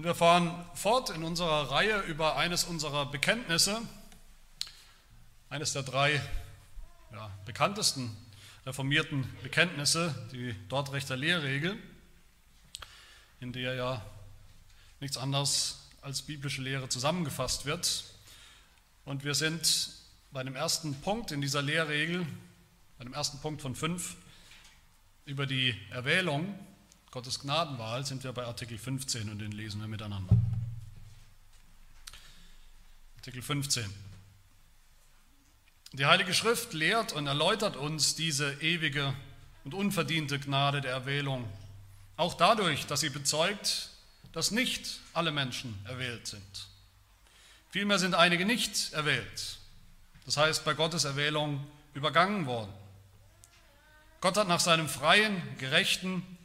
Und wir fahren fort in unserer Reihe über eines unserer Bekenntnisse, eines der drei ja, bekanntesten reformierten Bekenntnisse, die Dortrechter Lehrregel, in der ja nichts anderes als biblische Lehre zusammengefasst wird. Und wir sind bei dem ersten Punkt in dieser Lehrregel, bei dem ersten Punkt von fünf, über die Erwählung Gottes Gnadenwahl, sind wir bei Artikel 15 und den lesen wir miteinander. Artikel 15. Die Heilige Schrift lehrt und erläutert uns diese ewige und unverdiente Gnade der Erwählung, auch dadurch, dass sie bezeugt, dass nicht alle Menschen erwählt sind. Vielmehr sind einige nicht erwählt, das heißt bei Gottes Erwählung übergangen worden. Gott hat nach seinem freien, gerechten,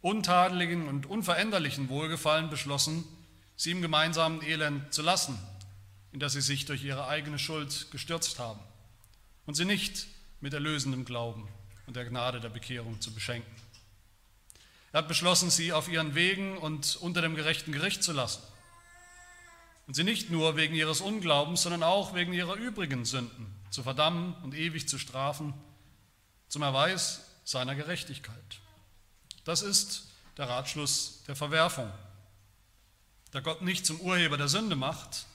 untadeligen und unveränderlichen Wohlgefallen beschlossen, sie im gemeinsamen Elend zu lassen, in das sie sich durch ihre eigene Schuld gestürzt haben und sie nicht mit erlösendem Glauben und der Gnade der Bekehrung zu beschenken. Er hat beschlossen, sie auf ihren Wegen und unter dem gerechten Gericht zu lassen. Und sie nicht nur wegen ihres Unglaubens, sondern auch wegen ihrer übrigen Sünden zu verdammen und ewig zu strafen, zum Erweis seiner Gerechtigkeit. Das ist der Ratschluss der Verwerfung. Da Gott nicht zum Urheber der Sünde macht,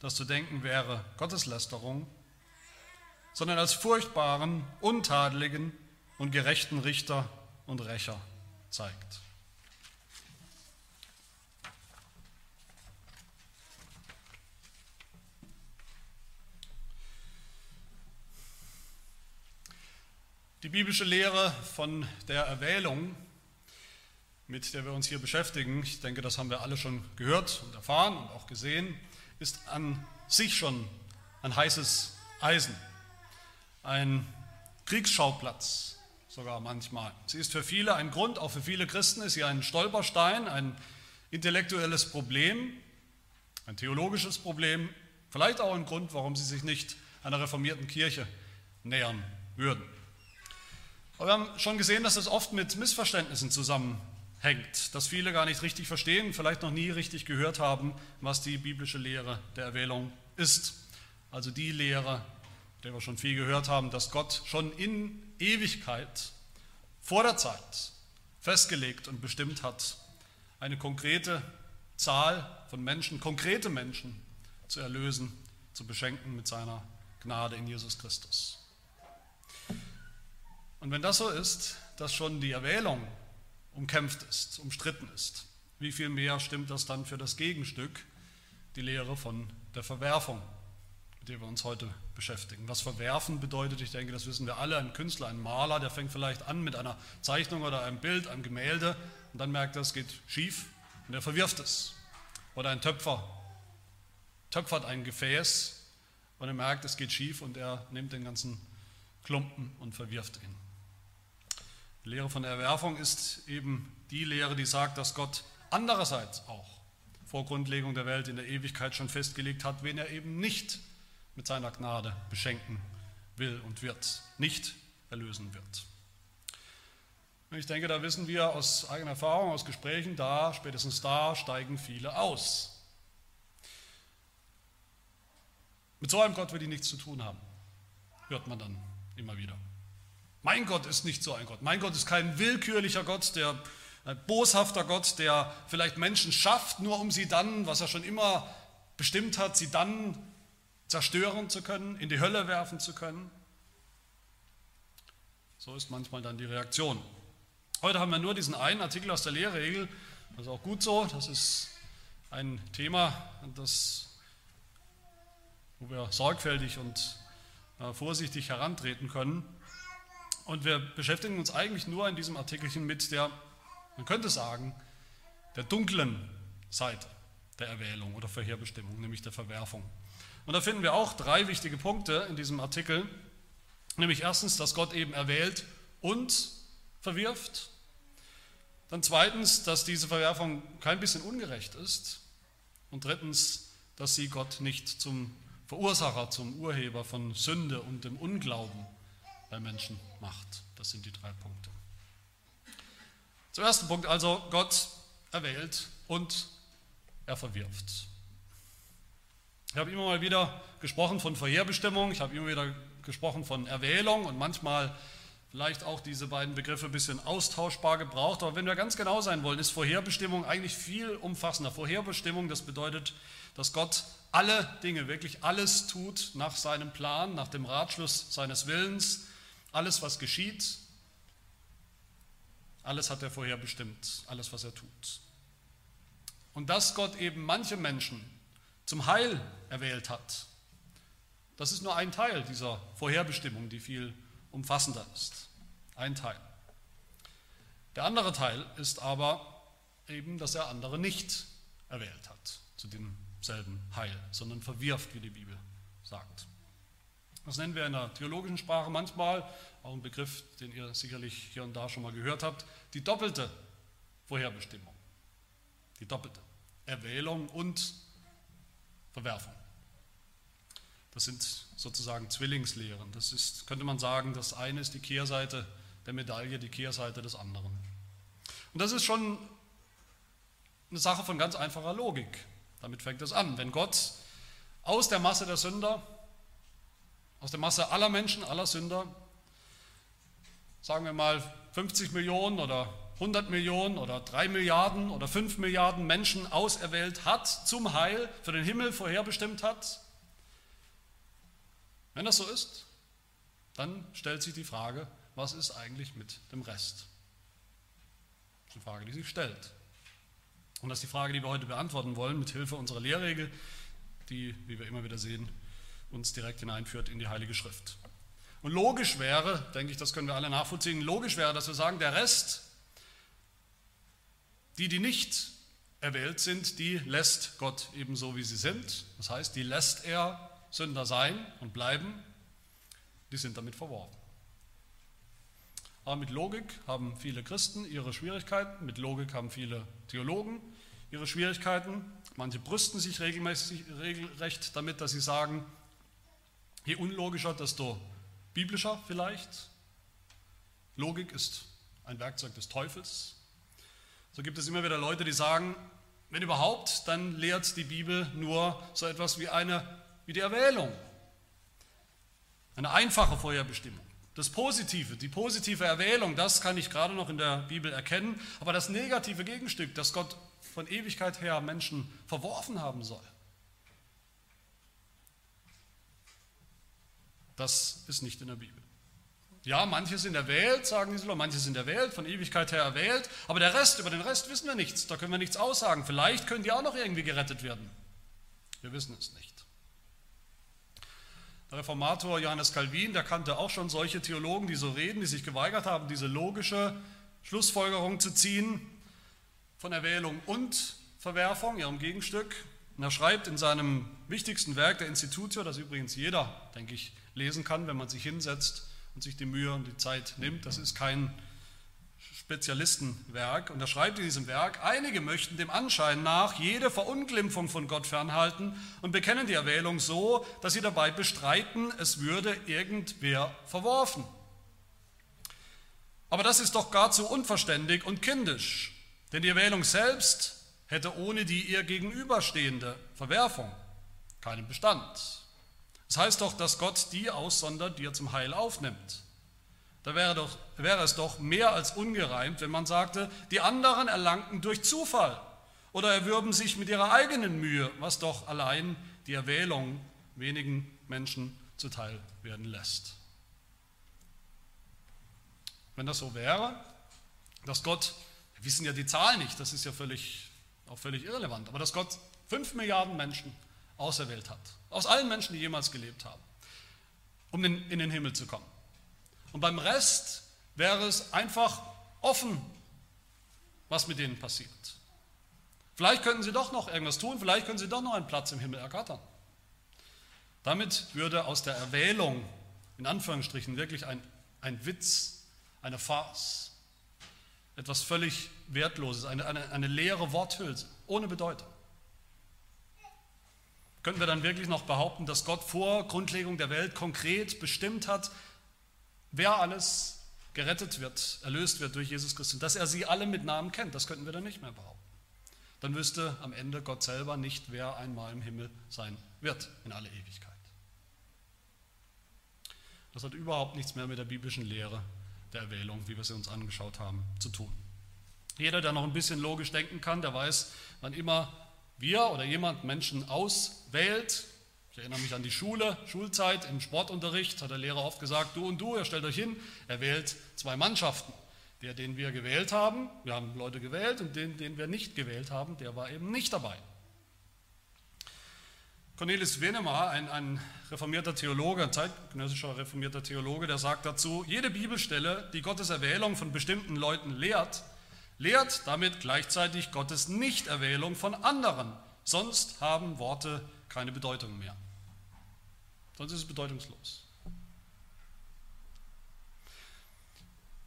das zu denken wäre Gotteslästerung, sondern als furchtbaren, untadeligen und gerechten Richter und Rächer zeigt. Die biblische Lehre von der Erwählung, mit der wir uns hier beschäftigen, ich denke, das haben wir alle schon gehört und erfahren und auch gesehen, ist an sich schon ein heißes Eisen ein Kriegsschauplatz sogar manchmal. Sie ist für viele ein Grund, auch für viele Christen ist sie ein Stolperstein, ein intellektuelles Problem, ein theologisches Problem, vielleicht auch ein Grund, warum sie sich nicht einer reformierten Kirche nähern würden. Aber wir haben schon gesehen, dass es oft mit Missverständnissen zusammenhängt, dass viele gar nicht richtig verstehen, vielleicht noch nie richtig gehört haben, was die biblische Lehre der Erwählung ist. Also die Lehre, der wir schon viel gehört haben, dass Gott schon in Ewigkeit vor der Zeit festgelegt und bestimmt hat, eine konkrete Zahl von Menschen, konkrete Menschen zu erlösen, zu beschenken mit seiner Gnade in Jesus Christus. Und wenn das so ist, dass schon die Erwählung umkämpft ist, umstritten ist, wie viel mehr stimmt das dann für das Gegenstück, die Lehre von der Verwerfung, mit der wir uns heute beschäftigen. Was verwerfen bedeutet, ich denke, das wissen wir alle, ein Künstler, ein Maler, der fängt vielleicht an mit einer Zeichnung oder einem Bild, einem Gemälde und dann merkt er, es geht schief und er verwirft es. Oder ein Töpfer töpfert ein Gefäß und er merkt, es geht schief und er nimmt den ganzen Klumpen und verwirft ihn. Die Lehre von der Erwerfung ist eben die Lehre, die sagt, dass Gott andererseits auch vor Grundlegung der Welt in der Ewigkeit schon festgelegt hat, wen er eben nicht mit seiner Gnade beschenken will und wird, nicht erlösen wird. ich denke, da wissen wir aus eigener Erfahrung, aus Gesprächen, da, spätestens da steigen viele aus. Mit so einem Gott will ich nichts zu tun haben, hört man dann immer wieder. Mein Gott ist nicht so ein Gott. Mein Gott ist kein willkürlicher Gott, der ein boshafter Gott, der vielleicht Menschen schafft, nur um sie dann, was er schon immer bestimmt hat, sie dann zerstören zu können, in die Hölle werfen zu können. So ist manchmal dann die Reaktion. Heute haben wir nur diesen einen Artikel aus der Lehrregel, das ist auch gut so, das ist ein Thema, das, wo wir sorgfältig und äh, vorsichtig herantreten können. Und wir beschäftigen uns eigentlich nur in diesem Artikelchen mit der, man könnte sagen, der dunklen Seite der Erwählung oder Vorherbestimmung, nämlich der Verwerfung. Und da finden wir auch drei wichtige Punkte in diesem Artikel. Nämlich erstens, dass Gott eben erwählt und verwirft. Dann zweitens, dass diese Verwerfung kein bisschen ungerecht ist. Und drittens, dass sie Gott nicht zum Verursacher, zum Urheber von Sünde und dem Unglauben bei Menschen macht. Das sind die drei Punkte. Zum ersten Punkt also, Gott erwählt und er verwirft. Ich habe immer mal wieder gesprochen von Vorherbestimmung, ich habe immer wieder gesprochen von Erwählung und manchmal vielleicht auch diese beiden Begriffe ein bisschen austauschbar gebraucht. Aber wenn wir ganz genau sein wollen, ist Vorherbestimmung eigentlich viel umfassender. Vorherbestimmung, das bedeutet, dass Gott alle Dinge, wirklich alles tut nach seinem Plan, nach dem Ratschluss seines Willens. Alles, was geschieht, alles hat er vorherbestimmt, alles, was er tut. Und dass Gott eben manche Menschen zum Heil erwählt hat, das ist nur ein Teil dieser Vorherbestimmung, die viel umfassender ist. Ein Teil. Der andere Teil ist aber eben, dass er andere nicht erwählt hat zu demselben Heil, sondern verwirft, wie die Bibel sagt. Das nennen wir in der theologischen Sprache manchmal, auch ein Begriff, den ihr sicherlich hier und da schon mal gehört habt, die doppelte Vorherbestimmung. Die doppelte Erwählung und Verwerfung. Das sind sozusagen Zwillingslehren. Das ist, könnte man sagen, das eine ist die Kehrseite der Medaille, die Kehrseite des anderen. Und das ist schon eine Sache von ganz einfacher Logik. Damit fängt es an. Wenn Gott aus der Masse der Sünder, aus der Masse aller Menschen, aller Sünder, sagen wir mal 50 Millionen oder 100 Millionen oder 3 Milliarden oder 5 Milliarden Menschen auserwählt hat zum Heil, für den Himmel vorherbestimmt hat, wenn das so ist, dann stellt sich die Frage, was ist eigentlich mit dem Rest? Das ist eine Frage, die sich stellt. Und das ist die Frage, die wir heute beantworten wollen, mit Hilfe unserer Lehrregel, die, wie wir immer wieder sehen, uns direkt hineinführt in die Heilige Schrift. Und logisch wäre, denke ich, das können wir alle nachvollziehen, logisch wäre, dass wir sagen, der Rest, die, die nicht erwählt sind, die lässt Gott ebenso, wie sie sind. Das heißt, die lässt er Sünder sein und bleiben, die sind damit verworfen. Aber mit Logik haben viele Christen ihre Schwierigkeiten, mit Logik haben viele Theologen ihre Schwierigkeiten. Manche brüsten sich regelmäßig, regelrecht damit, dass sie sagen, je unlogischer, desto biblischer vielleicht. Logik ist ein Werkzeug des Teufels. So gibt es immer wieder Leute, die sagen, wenn überhaupt, dann lehrt die Bibel nur so etwas wie eine wie die Erwählung. Eine einfache Vorherbestimmung. Das Positive, die positive Erwählung, das kann ich gerade noch in der Bibel erkennen, aber das negative Gegenstück, dass Gott von Ewigkeit her Menschen verworfen haben soll, das ist nicht in der Bibel. Ja, manche sind erwählt, sagen die so, manche sind erwählt, von Ewigkeit her erwählt, aber der Rest, über den Rest wissen wir nichts, da können wir nichts aussagen. Vielleicht können die auch noch irgendwie gerettet werden. Wir wissen es nicht. Der Reformator Johannes Calvin, der kannte auch schon solche Theologen, die so reden, die sich geweigert haben, diese logische Schlussfolgerung zu ziehen von Erwählung und Verwerfung, ihrem Gegenstück. Und er schreibt in seinem wichtigsten Werk, der Institutio, das übrigens jeder, denke ich, lesen kann, wenn man sich hinsetzt und sich die Mühe und die Zeit nimmt. Das ist kein Spezialistenwerk. Und er schreibt in diesem Werk, einige möchten dem Anschein nach jede Verunglimpfung von Gott fernhalten und bekennen die Erwählung so, dass sie dabei bestreiten, es würde irgendwer verworfen. Aber das ist doch gar zu unverständig und kindisch, denn die Erwählung selbst hätte ohne die ihr gegenüberstehende Verwerfung keinen Bestand. Das heißt doch, dass Gott die aussondert, die er zum Heil aufnimmt. Da wäre, doch, wäre es doch mehr als ungereimt, wenn man sagte, die anderen erlangten durch Zufall oder erwürben sich mit ihrer eigenen Mühe, was doch allein die Erwählung wenigen Menschen zuteil werden lässt. Wenn das so wäre, dass Gott, wir wissen ja die Zahl nicht, das ist ja völlig, auch völlig irrelevant, aber dass Gott fünf Milliarden Menschen auserwählt hat, aus allen Menschen, die jemals gelebt haben, um in den Himmel zu kommen. Und beim Rest wäre es einfach offen, was mit denen passiert. Vielleicht könnten sie doch noch irgendwas tun, vielleicht können sie doch noch einen Platz im Himmel ergattern. Damit würde aus der Erwählung, in Anführungsstrichen, wirklich ein, ein Witz, eine Farce, etwas völlig Wertloses, eine, eine, eine leere Worthülse, ohne Bedeutung. Könnten wir dann wirklich noch behaupten, dass Gott vor Grundlegung der Welt konkret bestimmt hat, wer alles gerettet wird, erlöst wird durch Jesus Christus, dass er sie alle mit Namen kennt, das könnten wir dann nicht mehr behaupten. dann wüsste am Ende Gott selber nicht, wer einmal im Himmel sein wird in alle Ewigkeit. Das hat überhaupt nichts mehr mit der biblischen Lehre der Erwählung, wie wir sie uns angeschaut haben, zu tun. Jeder, der noch ein bisschen logisch denken kann, der weiß, wann immer wir oder jemand Menschen auswählt, ich erinnere mich an die Schule, Schulzeit, im Sportunterricht hat der Lehrer oft gesagt, du und du, ihr stellt euch hin, er wählt zwei Mannschaften. Der, den wir gewählt haben, wir haben Leute gewählt und den, den wir nicht gewählt haben, der war eben nicht dabei. Cornelis Venemer, ein, ein reformierter Theologe, ein zeitgenössischer reformierter Theologe, der sagt dazu, jede Bibelstelle, die Gottes Erwählung von bestimmten Leuten lehrt, lehrt damit gleichzeitig Gottes Nichterwählung von anderen. Sonst haben Worte keine Bedeutung mehr. Sonst ist es bedeutungslos.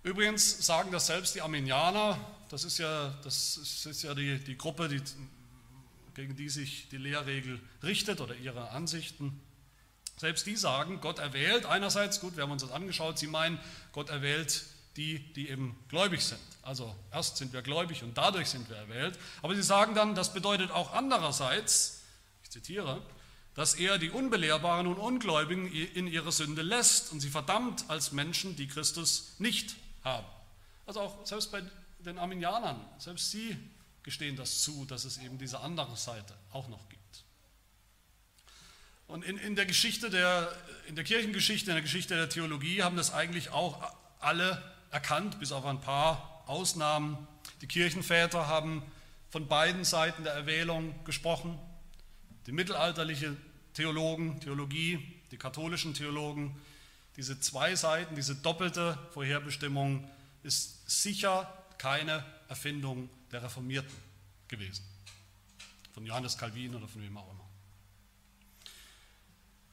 Übrigens sagen das selbst die Armenianer, das ist ja, das ist ja die, die Gruppe, die, gegen die sich die Lehrregel richtet oder ihre Ansichten. Selbst die sagen, Gott erwählt einerseits, gut, wir haben uns das angeschaut, sie meinen, Gott erwählt die, die eben gläubig sind. Also erst sind wir gläubig und dadurch sind wir erwählt. Aber sie sagen dann, das bedeutet auch andererseits, ich zitiere, dass er die Unbelehrbaren und Ungläubigen in ihre Sünde lässt und sie verdammt als Menschen, die Christus nicht haben. Also auch selbst bei den Arminianern, selbst sie gestehen das zu, dass es eben diese andere Seite auch noch gibt. Und in, in, der Geschichte der, in der Kirchengeschichte, in der Geschichte der Theologie haben das eigentlich auch alle erkannt, bis auf ein paar Ausnahmen. Die Kirchenväter haben von beiden Seiten der Erwählung gesprochen. Die mittelalterliche Theologen, Theologie, die katholischen Theologen, diese zwei Seiten, diese doppelte Vorherbestimmung ist sicher keine Erfindung der Reformierten gewesen. Von Johannes Calvin oder von wem auch immer.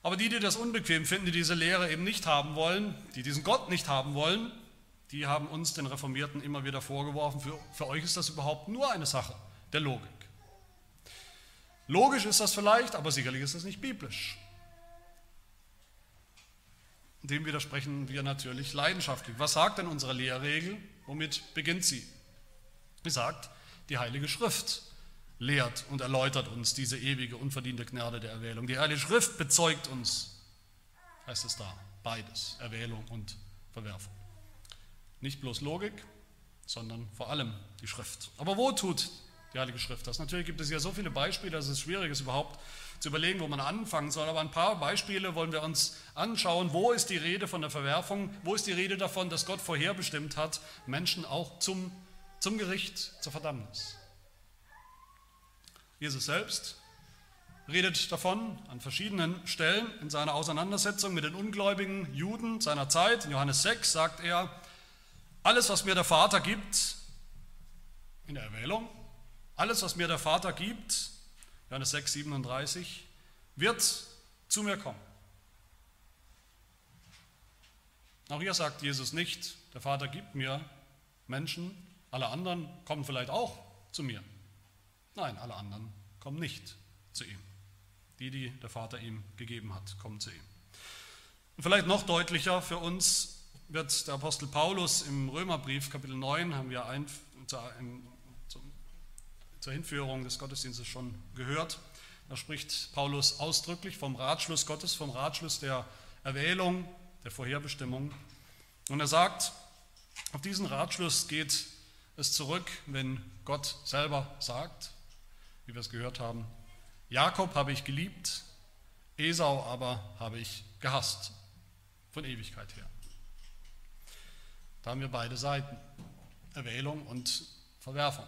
Aber die, die das unbequem finden, die diese Lehre eben nicht haben wollen, die diesen Gott nicht haben wollen, die haben uns, den Reformierten, immer wieder vorgeworfen, für, für euch ist das überhaupt nur eine Sache der Logik. Logisch ist das vielleicht, aber sicherlich ist das nicht biblisch. Dem widersprechen wir natürlich leidenschaftlich. Was sagt denn unsere Lehrregel? Womit beginnt sie? Sie sagt, die Heilige Schrift lehrt und erläutert uns diese ewige, unverdiente Gnade der Erwählung. Die Heilige Schrift bezeugt uns, heißt es da, beides, Erwählung und Verwerfung. Nicht bloß Logik, sondern vor allem die Schrift. Aber wo tut die Heilige Schrift das? Natürlich gibt es ja so viele Beispiele, dass es schwierig ist, überhaupt zu überlegen, wo man anfangen soll. Aber ein paar Beispiele wollen wir uns anschauen. Wo ist die Rede von der Verwerfung? Wo ist die Rede davon, dass Gott vorherbestimmt hat, Menschen auch zum, zum Gericht, zur Verdammnis? Jesus selbst redet davon an verschiedenen Stellen in seiner Auseinandersetzung mit den ungläubigen Juden seiner Zeit. In Johannes 6 sagt er, alles, was mir der Vater gibt, in der Erwählung, alles, was mir der Vater gibt, Johannes 6, 37, wird zu mir kommen. Auch hier sagt Jesus nicht, der Vater gibt mir Menschen, alle anderen kommen vielleicht auch zu mir. Nein, alle anderen kommen nicht zu ihm. Die, die der Vater ihm gegeben hat, kommen zu ihm. Und vielleicht noch deutlicher für uns wird der Apostel Paulus im Römerbrief Kapitel 9, haben wir ein, zur Hinführung des Gottesdienstes schon gehört. Da spricht Paulus ausdrücklich vom Ratschluss Gottes, vom Ratschluss der Erwählung, der Vorherbestimmung. Und er sagt, auf diesen Ratschluss geht es zurück, wenn Gott selber sagt, wie wir es gehört haben, Jakob habe ich geliebt, Esau aber habe ich gehasst, von Ewigkeit her. Haben wir beide Seiten, Erwählung und Verwerfung.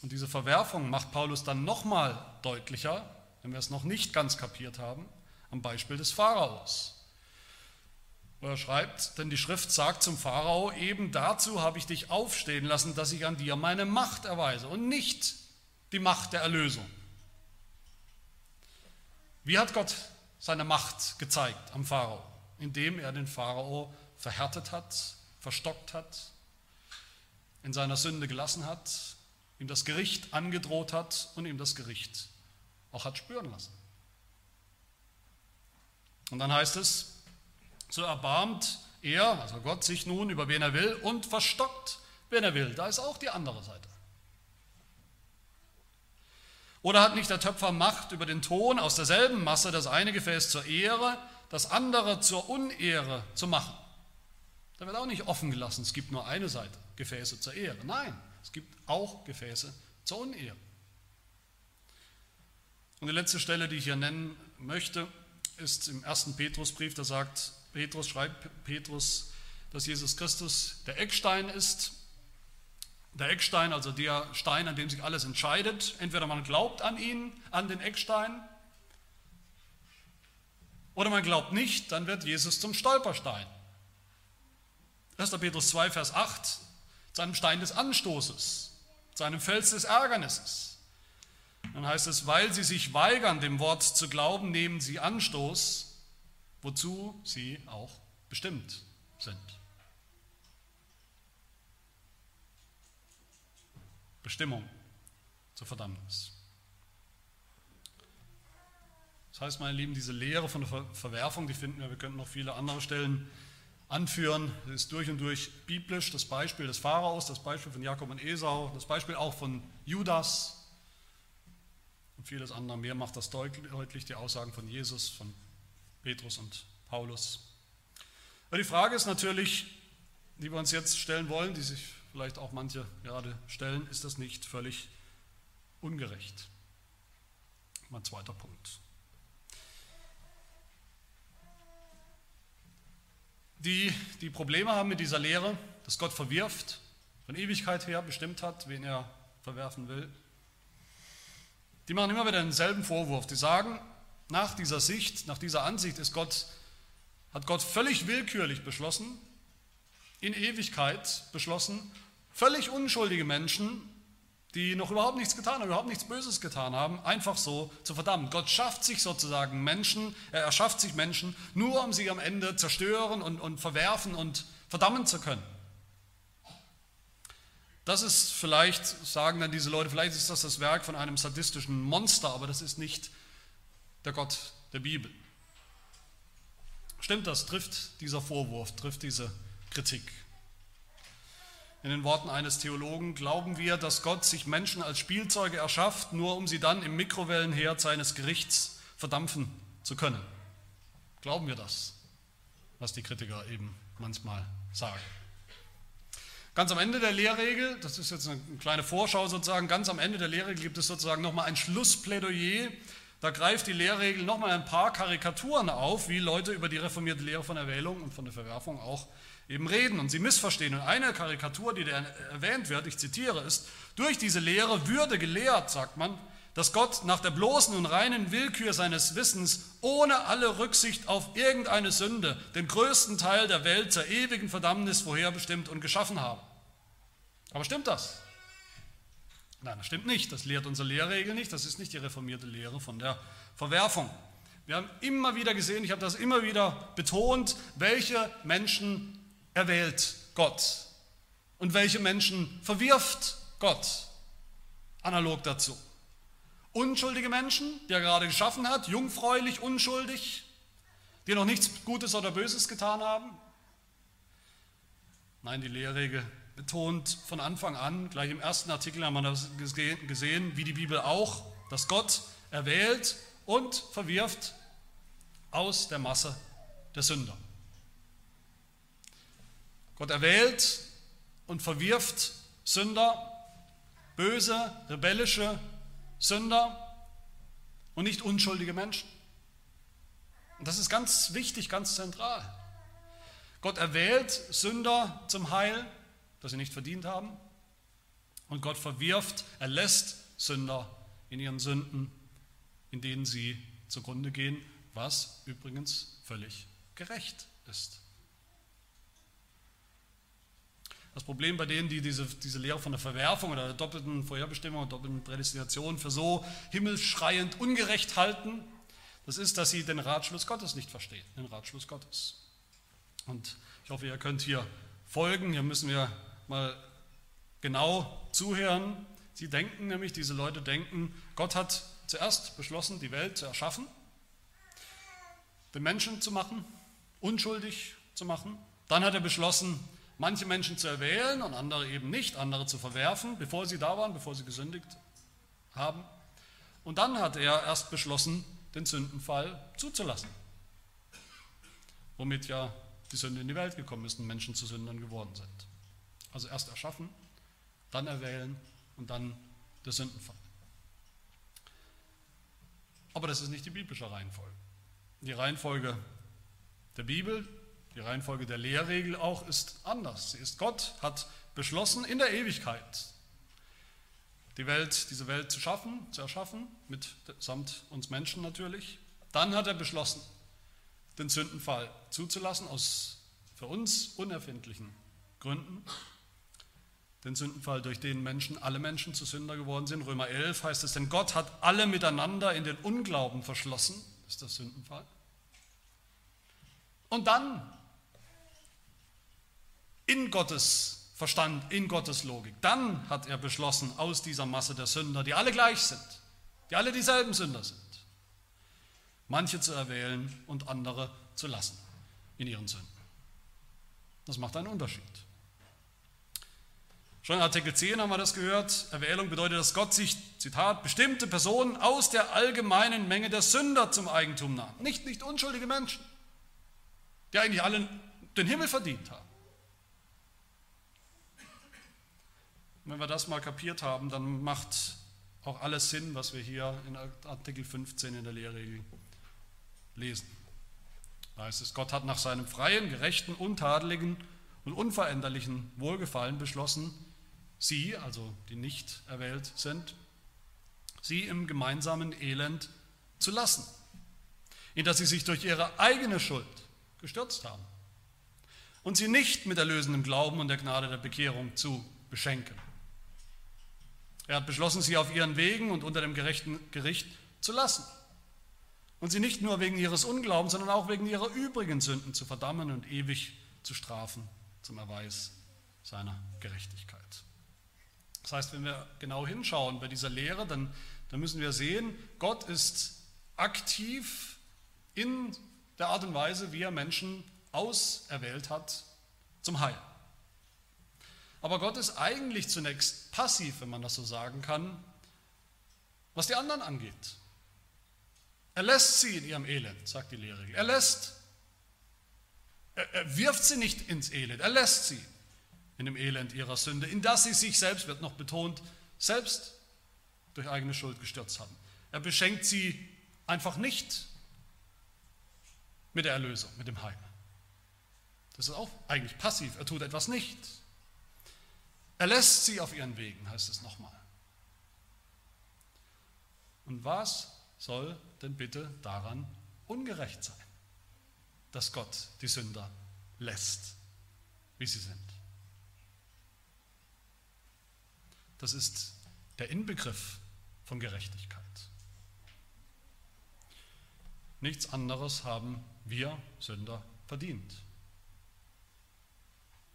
Und diese Verwerfung macht Paulus dann nochmal deutlicher, wenn wir es noch nicht ganz kapiert haben, am Beispiel des Pharaos. Er schreibt, denn die Schrift sagt zum Pharao, eben dazu habe ich dich aufstehen lassen, dass ich an dir meine Macht erweise und nicht die Macht der Erlösung. Wie hat Gott seine Macht gezeigt am Pharao? Indem er den Pharao verhärtet hat, verstockt hat, in seiner Sünde gelassen hat, ihm das Gericht angedroht hat und ihm das Gericht auch hat spüren lassen. Und dann heißt es, so erbarmt er, also Gott, sich nun über wen er will und verstockt, wen er will. Da ist auch die andere Seite. Oder hat nicht der Töpfer Macht über den Ton aus derselben Masse das eine Gefäß zur Ehre, das andere zur Unehre zu machen? Da wird auch nicht offen gelassen, es gibt nur eine Seite, Gefäße zur Ehre. Nein, es gibt auch Gefäße zur Unehre. Und die letzte Stelle, die ich hier nennen möchte, ist im ersten Petrusbrief, da sagt Petrus, schreibt Petrus, dass Jesus Christus der Eckstein ist. Der Eckstein, also der Stein, an dem sich alles entscheidet. Entweder man glaubt an ihn, an den Eckstein, oder man glaubt nicht, dann wird Jesus zum Stolperstein. 1. Petrus 2, Vers 8, zu einem Stein des Anstoßes, zu einem Fels des Ärgernisses. Dann heißt es, weil sie sich weigern, dem Wort zu glauben, nehmen sie Anstoß, wozu sie auch bestimmt sind. Bestimmung zur Verdammnis. Das heißt, meine Lieben, diese Lehre von der Verwerfung, die finden wir, wir könnten noch viele andere Stellen anführen, das ist durch und durch biblisch. Das Beispiel des Pharaos, das Beispiel von Jakob und Esau, das Beispiel auch von Judas, und vieles andere mehr macht das deutlich, die Aussagen von Jesus, von Petrus und Paulus. Aber die Frage ist natürlich, die wir uns jetzt stellen wollen, die sich vielleicht auch manche gerade stellen, ist das nicht völlig ungerecht? Mein zweiter Punkt. Die, die Probleme haben mit dieser Lehre, dass Gott verwirft, von Ewigkeit her bestimmt hat, wen er verwerfen will, die machen immer wieder denselben Vorwurf. Die sagen, nach dieser Sicht, nach dieser Ansicht ist Gott, hat Gott völlig willkürlich beschlossen, in Ewigkeit beschlossen, völlig unschuldige Menschen, die noch überhaupt nichts getan haben, überhaupt nichts Böses getan haben, einfach so zu verdammen. Gott schafft sich sozusagen Menschen, er erschafft sich Menschen, nur um sie am Ende zerstören und, und verwerfen und verdammen zu können. Das ist vielleicht, sagen dann diese Leute, vielleicht ist das das Werk von einem sadistischen Monster, aber das ist nicht der Gott der Bibel. Stimmt das? Trifft dieser Vorwurf, trifft diese Kritik? In den Worten eines Theologen glauben wir, dass Gott sich Menschen als Spielzeuge erschafft, nur um sie dann im Mikrowellenherd seines Gerichts verdampfen zu können. Glauben wir das, was die Kritiker eben manchmal sagen? Ganz am Ende der Lehrregel, das ist jetzt eine kleine Vorschau sozusagen, ganz am Ende der Lehrregel gibt es sozusagen nochmal ein Schlussplädoyer. Da greift die Lehrregel nochmal ein paar Karikaturen auf, wie Leute über die reformierte Lehre von Erwählung und von der Verwerfung auch eben reden und sie missverstehen. Und eine Karikatur, die da erwähnt wird, ich zitiere, ist, durch diese Lehre würde gelehrt, sagt man, dass Gott nach der bloßen und reinen Willkür seines Wissens ohne alle Rücksicht auf irgendeine Sünde den größten Teil der Welt zur ewigen Verdammnis vorherbestimmt und geschaffen habe. Aber stimmt das? Nein, das stimmt nicht. Das lehrt unsere Lehrregel nicht. Das ist nicht die reformierte Lehre von der Verwerfung. Wir haben immer wieder gesehen, ich habe das immer wieder betont, welche Menschen erwählt Gott und welche Menschen verwirft Gott. Analog dazu. Unschuldige Menschen, die er gerade geschaffen hat, jungfräulich, unschuldig, die noch nichts Gutes oder Böses getan haben. Nein, die Lehrregel betont von Anfang an, gleich im ersten Artikel haben wir das gesehen, wie die Bibel auch, dass Gott erwählt und verwirft aus der Masse der Sünder. Gott erwählt und verwirft Sünder, böse, rebellische Sünder und nicht unschuldige Menschen. Und das ist ganz wichtig, ganz zentral. Gott erwählt Sünder zum Heil, das sie nicht verdient haben. Und Gott verwirft, er lässt Sünder in ihren Sünden, in denen sie zugrunde gehen, was übrigens völlig gerecht ist. Das Problem bei denen, die diese, diese Lehre von der Verwerfung oder der doppelten Vorherbestimmung und doppelten Prädestination für so himmelschreiend ungerecht halten, das ist, dass sie den Ratschluss Gottes nicht verstehen, den Ratschluss Gottes. Und ich hoffe, ihr könnt hier folgen. Hier müssen wir mal genau zuhören. Sie denken nämlich, diese Leute denken, Gott hat zuerst beschlossen, die Welt zu erschaffen, den Menschen zu machen, unschuldig zu machen. Dann hat er beschlossen, manche Menschen zu erwählen und andere eben nicht, andere zu verwerfen, bevor sie da waren, bevor sie gesündigt haben. Und dann hat er erst beschlossen, den Sündenfall zuzulassen, womit ja die Sünde in die Welt gekommen ist und Menschen zu Sündern geworden sind. Also erst erschaffen, dann erwählen und dann der Sündenfall. Aber das ist nicht die biblische Reihenfolge. Die Reihenfolge der Bibel, die Reihenfolge der Lehrregel auch ist anders. Sie ist Gott hat beschlossen in der Ewigkeit die Welt, diese Welt zu schaffen, zu erschaffen, mitsamt uns Menschen natürlich. Dann hat er beschlossen, den Sündenfall zuzulassen aus für uns unerfindlichen Gründen. Den Sündenfall, durch den Menschen, alle Menschen zu Sünder geworden sind. Römer 11 heißt es, denn Gott hat alle miteinander in den Unglauben verschlossen. Das ist der Sündenfall. Und dann in Gottes Verstand, in Gottes Logik, dann hat er beschlossen, aus dieser Masse der Sünder, die alle gleich sind, die alle dieselben Sünder sind, manche zu erwählen und andere zu lassen in ihren Sünden. Das macht einen Unterschied. Schon in Artikel 10 haben wir das gehört. Erwählung bedeutet, dass Gott sich, Zitat, bestimmte Personen aus der allgemeinen Menge der Sünder zum Eigentum nahm. Nicht, nicht unschuldige Menschen, die eigentlich alle den Himmel verdient haben. Wenn wir das mal kapiert haben, dann macht auch alles Sinn, was wir hier in Artikel 15 in der Lehrregel lesen. Da heißt es, Gott hat nach seinem freien, gerechten, untadeligen und unveränderlichen Wohlgefallen beschlossen, sie, also die nicht erwählt sind, sie im gemeinsamen Elend zu lassen, in das sie sich durch ihre eigene Schuld gestürzt haben und sie nicht mit erlösendem Glauben und der Gnade der Bekehrung zu beschenken. Er hat beschlossen, sie auf ihren Wegen und unter dem gerechten Gericht zu lassen und sie nicht nur wegen ihres Unglaubens, sondern auch wegen ihrer übrigen Sünden zu verdammen und ewig zu strafen zum Erweis seiner Gerechtigkeit. Das heißt, wenn wir genau hinschauen bei dieser Lehre, dann, dann müssen wir sehen, Gott ist aktiv in der Art und Weise, wie er Menschen auserwählt hat zum Heil. Aber Gott ist eigentlich zunächst passiv, wenn man das so sagen kann, was die anderen angeht. Er lässt sie in ihrem Elend, sagt die Lehre. Er lässt, er, er wirft sie nicht ins Elend, er lässt sie in dem Elend ihrer Sünde, in das sie sich selbst, wird noch betont, selbst durch eigene Schuld gestürzt haben. Er beschenkt sie einfach nicht mit der Erlösung, mit dem Heil. Das ist auch eigentlich passiv. Er tut etwas nicht. Er lässt sie auf ihren Wegen, heißt es nochmal. Und was soll denn bitte daran ungerecht sein, dass Gott die Sünder lässt, wie sie sind? Das ist der Inbegriff von Gerechtigkeit. Nichts anderes haben wir Sünder verdient,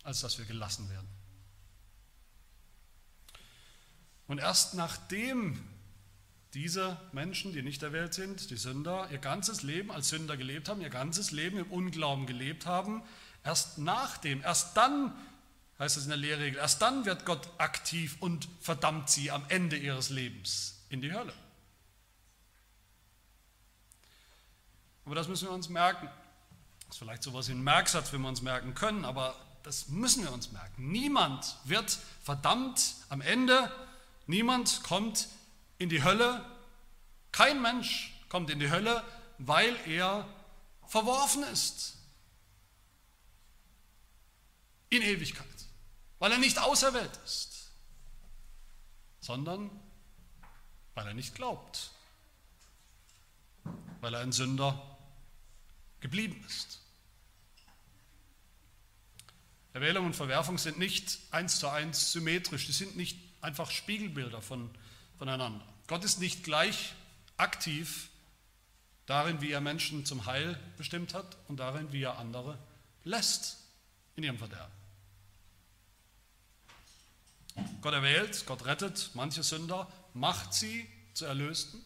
als dass wir gelassen werden. Und erst nachdem diese Menschen, die nicht erwählt sind, die Sünder, ihr ganzes Leben als Sünder gelebt haben, ihr ganzes Leben im Unglauben gelebt haben, erst nachdem, erst dann, heißt es in der Lehrregel, erst dann wird Gott aktiv und verdammt sie am Ende ihres Lebens in die Hölle. Aber das müssen wir uns merken. Das ist vielleicht so etwas wie ein Merksatz, wenn wir uns merken können, aber das müssen wir uns merken. Niemand wird verdammt am Ende, niemand kommt in die Hölle. Kein Mensch kommt in die Hölle, weil er verworfen ist. In Ewigkeit. Weil er nicht auserwählt ist. Sondern weil er nicht glaubt. Weil er ein Sünder geblieben ist. Erwählung und Verwerfung sind nicht eins zu eins symmetrisch, die sind nicht einfach Spiegelbilder von, voneinander. Gott ist nicht gleich aktiv darin, wie er Menschen zum Heil bestimmt hat und darin, wie er andere lässt in ihrem Verderben. Gott erwählt, Gott rettet manche Sünder, macht sie zu Erlösten,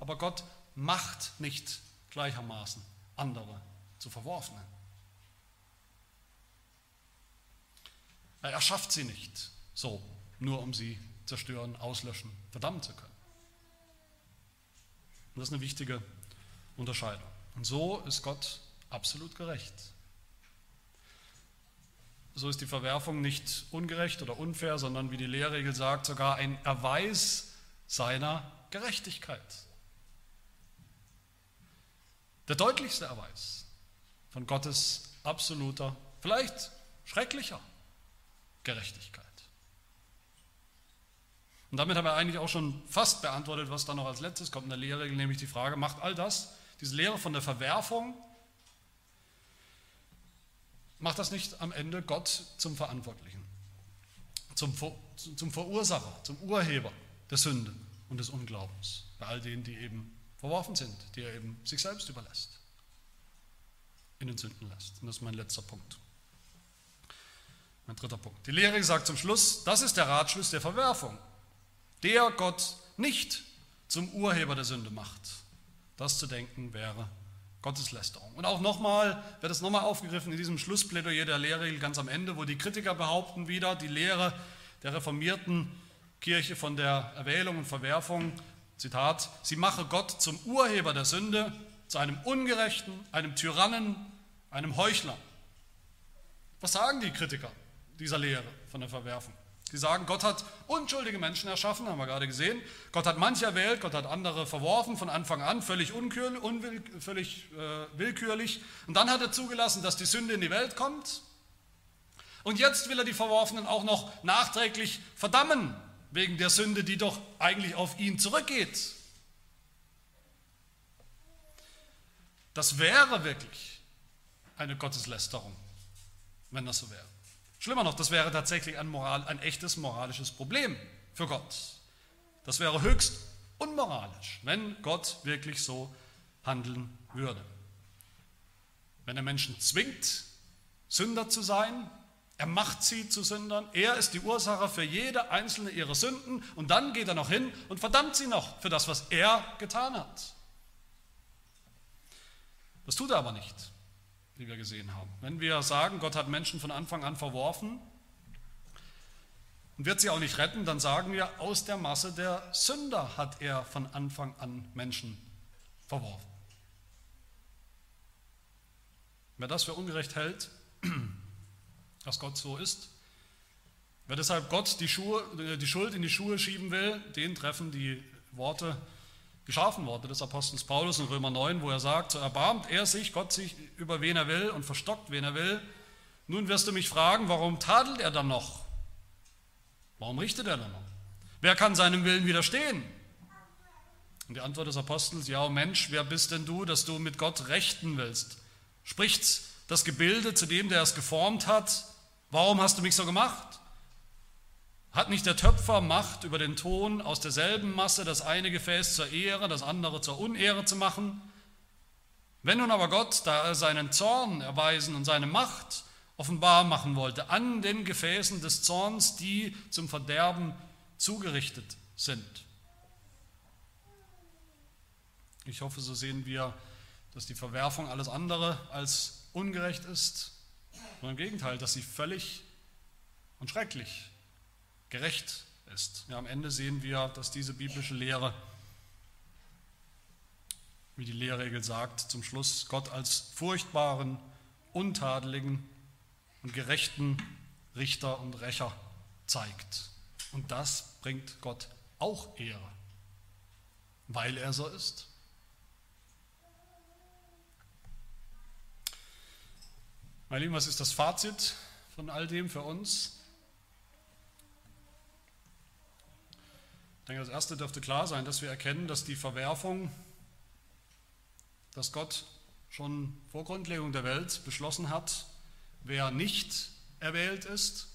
aber Gott macht nicht gleichermaßen andere zu Verworfenen. Er erschafft sie nicht so, nur um sie zerstören, auslöschen, verdammen zu können. Und das ist eine wichtige Unterscheidung. Und so ist Gott absolut gerecht. So ist die Verwerfung nicht ungerecht oder unfair, sondern wie die Lehrregel sagt, sogar ein Erweis seiner Gerechtigkeit. Der deutlichste Erweis von Gottes absoluter, vielleicht schrecklicher Gerechtigkeit. Und damit haben wir eigentlich auch schon fast beantwortet, was dann noch als letztes kommt in der Lehrregel, nämlich die Frage, macht all das, diese Lehre von der Verwerfung, macht das nicht am Ende Gott zum Verantwortlichen, zum, zum Verursacher, zum Urheber der Sünde und des Unglaubens, bei all denen, die eben verworfen sind, die er eben sich selbst überlässt, in den Sünden lässt. Und das ist mein letzter Punkt. Mein dritter Punkt. Die Lehre sagt zum Schluss, das ist der Ratschluss der Verwerfung, der Gott nicht zum Urheber der Sünde macht. Das zu denken wäre Gotteslästerung. Und auch nochmal, wird es nochmal aufgegriffen in diesem Schlussplädoyer der Lehrregel ganz am Ende, wo die Kritiker behaupten wieder, die Lehre der reformierten Kirche von der Erwählung und Verwerfung, Zitat, sie mache Gott zum Urheber der Sünde, zu einem Ungerechten, einem Tyrannen, einem Heuchler. Was sagen die Kritiker? dieser Lehre von der Verwerfung. Sie sagen, Gott hat unschuldige Menschen erschaffen, haben wir gerade gesehen. Gott hat manche erwählt, Gott hat andere verworfen von Anfang an, völlig, völlig äh, willkürlich. Und dann hat er zugelassen, dass die Sünde in die Welt kommt. Und jetzt will er die Verworfenen auch noch nachträglich verdammen, wegen der Sünde, die doch eigentlich auf ihn zurückgeht. Das wäre wirklich eine Gotteslästerung, wenn das so wäre. Schlimmer noch, das wäre tatsächlich ein, Moral, ein echtes moralisches Problem für Gott. Das wäre höchst unmoralisch, wenn Gott wirklich so handeln würde. Wenn er Menschen zwingt, Sünder zu sein, er macht sie zu Sündern, er ist die Ursache für jede einzelne ihrer Sünden und dann geht er noch hin und verdammt sie noch für das, was er getan hat. Das tut er aber nicht wie wir gesehen haben. Wenn wir sagen, Gott hat Menschen von Anfang an verworfen und wird sie auch nicht retten, dann sagen wir, aus der Masse der Sünder hat er von Anfang an Menschen verworfen. Wer das für ungerecht hält, dass Gott so ist, wer deshalb Gott die, Schuhe, die Schuld in die Schuhe schieben will, den treffen die Worte geschaffen worden des Apostels Paulus in Römer 9, wo er sagt, so erbarmt er sich, Gott sich über wen er will und verstockt wen er will. Nun wirst du mich fragen, warum tadelt er dann noch? Warum richtet er dann noch? Wer kann seinem Willen widerstehen? Und die Antwort des Apostels, ja, Mensch, wer bist denn du, dass du mit Gott rechten willst? Spricht das Gebilde zu dem, der es geformt hat, warum hast du mich so gemacht? Hat nicht der Töpfer Macht über den Ton, aus derselben Masse das eine Gefäß zur Ehre, das andere zur Unehre zu machen? Wenn nun aber Gott, da er seinen Zorn erweisen und seine Macht offenbar machen wollte, an den Gefäßen des Zorns, die zum Verderben zugerichtet sind. Ich hoffe, so sehen wir, dass die Verwerfung alles andere als ungerecht ist, sondern im Gegenteil, dass sie völlig und schrecklich ist gerecht ist. Ja, am Ende sehen wir, dass diese biblische Lehre, wie die Lehrregel sagt, zum Schluss Gott als furchtbaren, untadeligen und gerechten Richter und Rächer zeigt. Und das bringt Gott auch Ehre, weil er so ist. Meine Lieben, was ist das Fazit von all dem für uns? Ich denke, das Erste dürfte klar sein, dass wir erkennen, dass die Verwerfung, dass Gott schon vor Grundlegung der Welt beschlossen hat, wer nicht erwählt ist,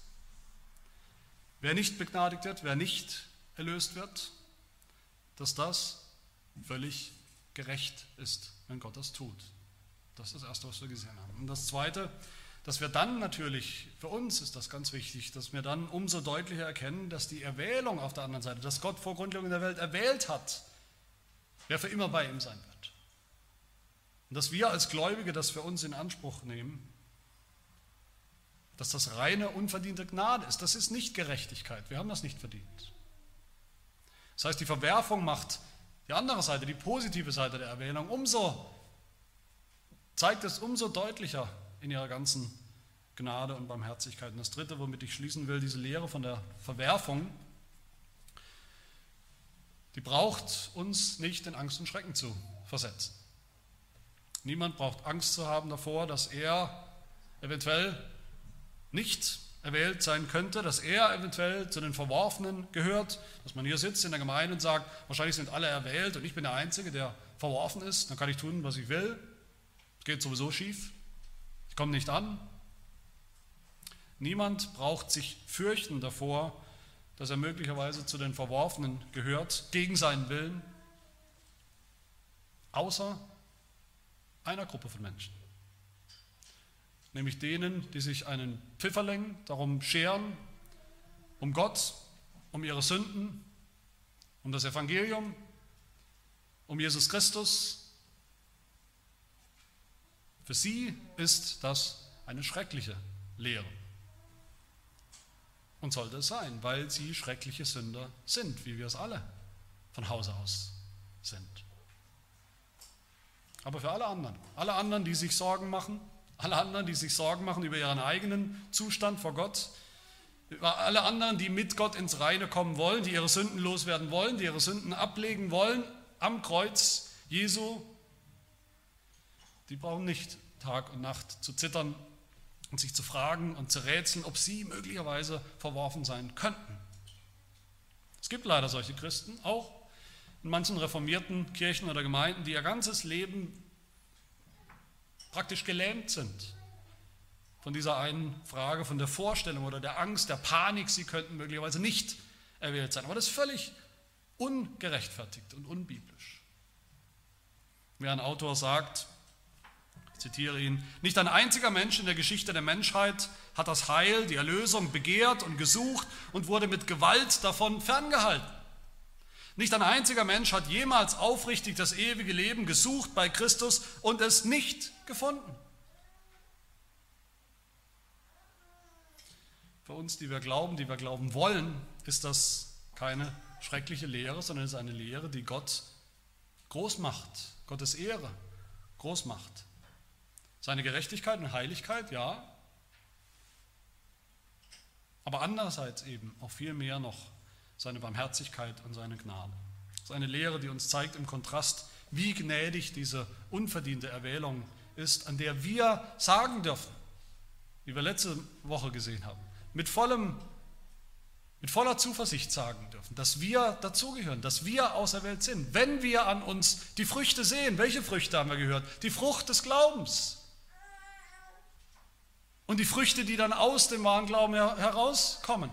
wer nicht begnadigt wird, wer nicht erlöst wird, dass das völlig gerecht ist, wenn Gott das tut. Das ist das Erste, was wir gesehen haben. Und das Zweite, dass wir dann natürlich, für uns ist das ganz wichtig, dass wir dann umso deutlicher erkennen, dass die Erwählung auf der anderen Seite, dass Gott vor Grundlegung der Welt erwählt hat, wer für immer bei ihm sein wird. Und dass wir als Gläubige das für uns in Anspruch nehmen, dass das reine, unverdiente Gnade ist. Das ist nicht Gerechtigkeit. Wir haben das nicht verdient. Das heißt, die Verwerfung macht Die andere Seite, die positive Seite der Erwählung, umso zeigt es umso deutlicher in ihrer ganzen Gnade und Barmherzigkeit. Und das Dritte, womit ich schließen will, diese Lehre von der Verwerfung, die braucht uns nicht in Angst und Schrecken zu versetzen. Niemand braucht Angst zu haben davor, dass er eventuell nicht erwählt sein könnte, dass er eventuell zu den Verworfenen gehört, dass man hier sitzt in der Gemeinde und sagt, wahrscheinlich sind alle erwählt und ich bin der Einzige, der verworfen ist, dann kann ich tun, was ich will. Es geht sowieso schief, ich komme nicht an. Niemand braucht sich fürchten davor, dass er möglicherweise zu den Verworfenen gehört, gegen seinen Willen, außer einer Gruppe von Menschen. Nämlich denen, die sich einen Pfifferling darum scheren, um Gott, um ihre Sünden, um das Evangelium, um Jesus Christus. Für sie ist das eine schreckliche Lehre. Und sollte es sein, weil sie schreckliche Sünder sind, wie wir es alle von Hause aus sind. Aber für alle anderen, alle anderen, die sich Sorgen machen, alle anderen, die sich Sorgen machen über ihren eigenen Zustand vor Gott, über alle anderen, die mit Gott ins Reine kommen wollen, die ihre Sünden loswerden wollen, die ihre Sünden ablegen wollen am Kreuz Jesu, die brauchen nicht Tag und Nacht zu zittern und sich zu fragen und zu rätseln, ob sie möglicherweise verworfen sein könnten. Es gibt leider solche Christen, auch in manchen reformierten Kirchen oder Gemeinden, die ihr ganzes Leben praktisch gelähmt sind von dieser einen Frage, von der Vorstellung oder der Angst, der Panik, sie könnten möglicherweise nicht erwählt sein. Aber das ist völlig ungerechtfertigt und unbiblisch. Wie ein Autor sagt, zitiere ihn, nicht ein einziger Mensch in der Geschichte der Menschheit hat das Heil, die Erlösung begehrt und gesucht und wurde mit Gewalt davon ferngehalten. Nicht ein einziger Mensch hat jemals aufrichtig das ewige Leben gesucht bei Christus und es nicht gefunden. Für uns, die wir glauben, die wir glauben wollen, ist das keine schreckliche Lehre, sondern es ist eine Lehre, die Gott groß macht, Gottes Ehre groß macht. Seine Gerechtigkeit und Heiligkeit, ja. Aber andererseits eben auch viel mehr noch seine Barmherzigkeit und seine Gnade. Das ist eine Lehre, die uns zeigt im Kontrast, wie gnädig diese unverdiente Erwählung ist, an der wir sagen dürfen, wie wir letzte Woche gesehen haben, mit, vollem, mit voller Zuversicht sagen dürfen, dass wir dazugehören, dass wir auserwählt sind. Wenn wir an uns die Früchte sehen, welche Früchte haben wir gehört? Die Frucht des Glaubens. Und die Früchte, die dann aus dem wahren Glauben herauskommen.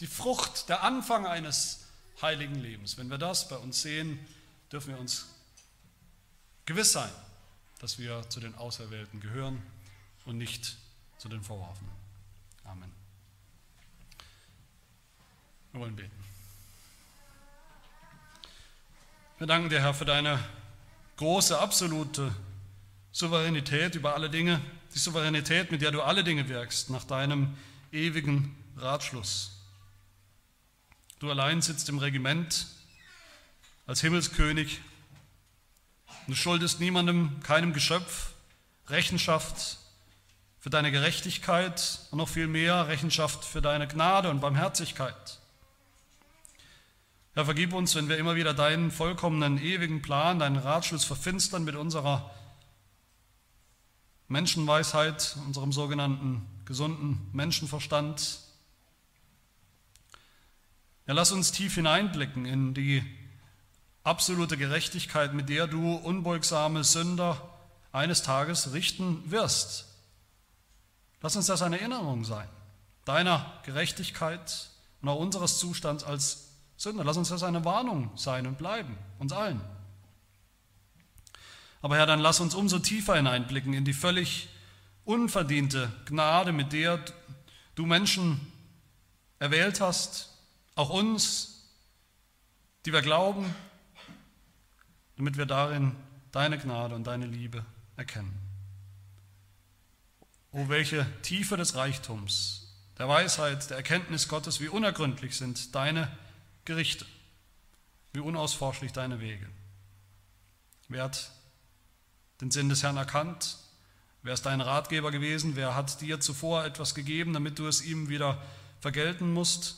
Die Frucht, der Anfang eines heiligen Lebens. Wenn wir das bei uns sehen, dürfen wir uns gewiss sein, dass wir zu den Auserwählten gehören und nicht zu den Verworfenen. Amen. Wir wollen beten. Wir danken dir, Herr, für deine große, absolute Souveränität über alle Dinge, die Souveränität, mit der du alle Dinge wirkst, nach deinem ewigen Ratschluss. Du allein sitzt im Regiment als Himmelskönig. Du schuldest niemandem, keinem Geschöpf Rechenschaft für deine Gerechtigkeit und noch viel mehr Rechenschaft für deine Gnade und Barmherzigkeit. Herr, vergib uns, wenn wir immer wieder deinen vollkommenen, ewigen Plan, deinen Ratschluss verfinstern mit unserer Menschenweisheit, unserem sogenannten gesunden Menschenverstand. Ja, lass uns tief hineinblicken in die absolute Gerechtigkeit, mit der du unbeugsame Sünder eines Tages richten wirst. Lass uns das eine Erinnerung sein, deiner Gerechtigkeit und auch unseres Zustands als Sünder. Lass uns das eine Warnung sein und bleiben, uns allen. Aber Herr, dann lass uns umso tiefer hineinblicken in die völlig unverdiente Gnade, mit der du Menschen erwählt hast, auch uns, die wir glauben, damit wir darin deine Gnade und deine Liebe erkennen. O welche Tiefe des Reichtums, der Weisheit, der Erkenntnis Gottes, wie unergründlich sind deine Gerichte. wie unausforschlich deine Wege. Wer hat den Sinn des Herrn erkannt? Wer ist dein Ratgeber gewesen? Wer hat dir zuvor etwas gegeben, damit du es ihm wieder vergelten musst?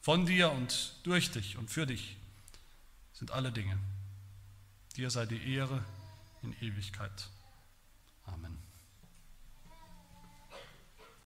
Von dir und durch dich und für dich sind alle Dinge. Dir sei die Ehre in Ewigkeit. Amen.